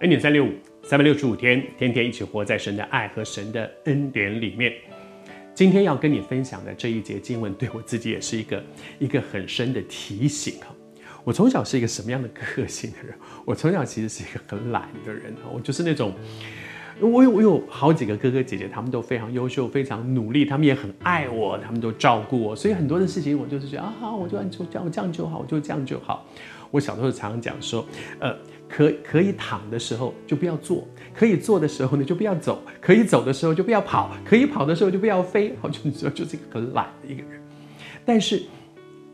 恩典三六五，三百六十五天，天天一起活在神的爱和神的恩典里面。今天要跟你分享的这一节经文，对我自己也是一个一个很深的提醒。我从小是一个什么样的个性的人？我从小其实是一个很懒的人。我就是那种，我有我有好几个哥哥姐姐，他们都非常优秀，非常努力，他们也很爱我，他们都照顾我，所以很多的事情我就是觉得啊，我就按就这样，这样就好，我就这样就好。我小时候常常讲说，呃。可可以躺的时候就不要坐，可以坐的时候呢就不要走，可以走的时候就不要跑，可以跑的时候就不要飞。好，就你知道，就是一个很懒的一个人。但是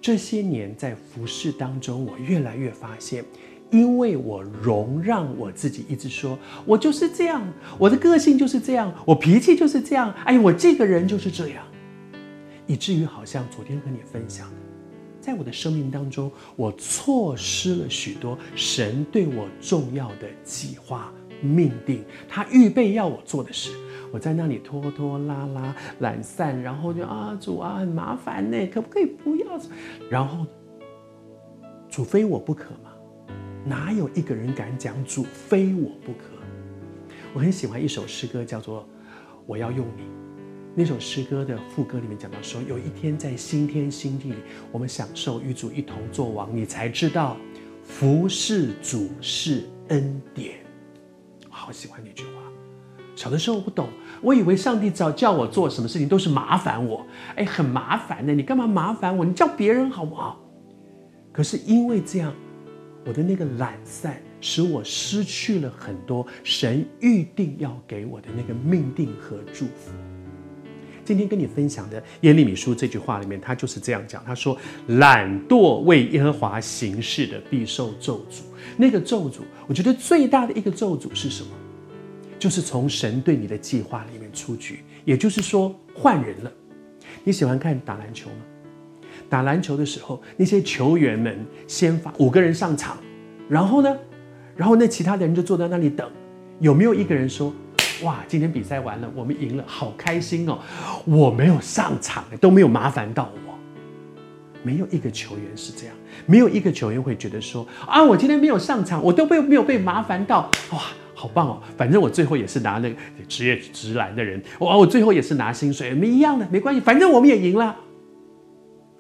这些年在服侍当中，我越来越发现，因为我容让我自己一直说，我就是这样，我的个性就是这样，我脾气就是这样，哎，我这个人就是这样，以至于好像昨天跟你分享。在我的生命当中，我错失了许多神对我重要的计划、命定，他预备要我做的事。我在那里拖拖拉拉、懒散，然后就啊，主啊，很麻烦呢，可不可以不要？然后，主非我不可吗？哪有一个人敢讲主非我不可？我很喜欢一首诗歌，叫做《我要用你》。那首诗歌的副歌里面讲到说，有一天在新天新地里，我们享受与主一同作王，你才知道，服侍主是恩典。好喜欢那句话。小的时候我不懂，我以为上帝只要叫我做什么事情都是麻烦我，哎，很麻烦的，你干嘛麻烦我？你叫别人好不好？可是因为这样，我的那个懒散，使我失去了很多神预定要给我的那个命定和祝福。今天跟你分享的耶利米书这句话里面，他就是这样讲。他说：“懒惰为耶和华行事的，必受咒诅。”那个咒诅，我觉得最大的一个咒诅是什么？就是从神对你的计划里面出局，也就是说换人了。你喜欢看打篮球吗？打篮球的时候，那些球员们先发五个人上场，然后呢，然后那其他的人就坐在那里等，有没有一个人说？哇，今天比赛完了，我们赢了，好开心哦！我没有上场，都没有麻烦到我。没有一个球员是这样，没有一个球员会觉得说啊，我今天没有上场，我都被没有被麻烦到，哇，好棒哦！反正我最后也是拿那个职业职篮的人，哇，我最后也是拿薪水，没一样的，没关系，反正我们也赢了。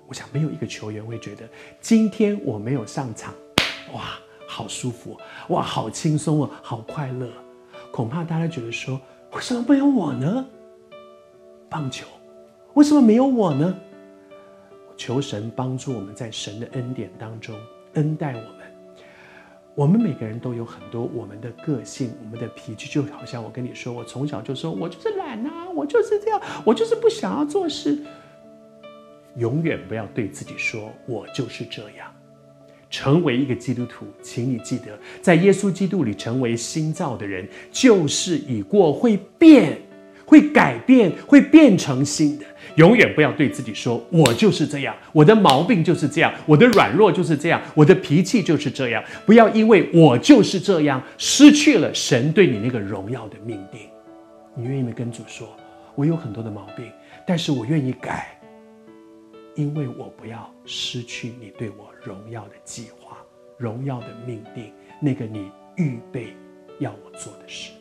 我想没有一个球员会觉得今天我没有上场，哇，好舒服，哇，好轻松哦，好快乐。恐怕大家觉得说，为什么没有我呢？棒球，为什么没有我呢？求神帮助我们在神的恩典当中恩待我们。我们每个人都有很多我们的个性，我们的脾气，就好像我跟你说，我从小就说我就是懒啊，我就是这样，我就是不想要做事。永远不要对自己说，我就是这样。成为一个基督徒，请你记得，在耶稣基督里成为新造的人，旧事已过，会变，会改变，会变成新的。永远不要对自己说：“我就是这样，我的毛病就是这样，我的软弱就是这样，我的脾气就是这样。”不要因为我就是这样，失去了神对你那个荣耀的命定。你愿意没跟主说：“我有很多的毛病，但是我愿意改。”因为我不要失去你对我荣耀的计划、荣耀的命定，那个你预备要我做的事。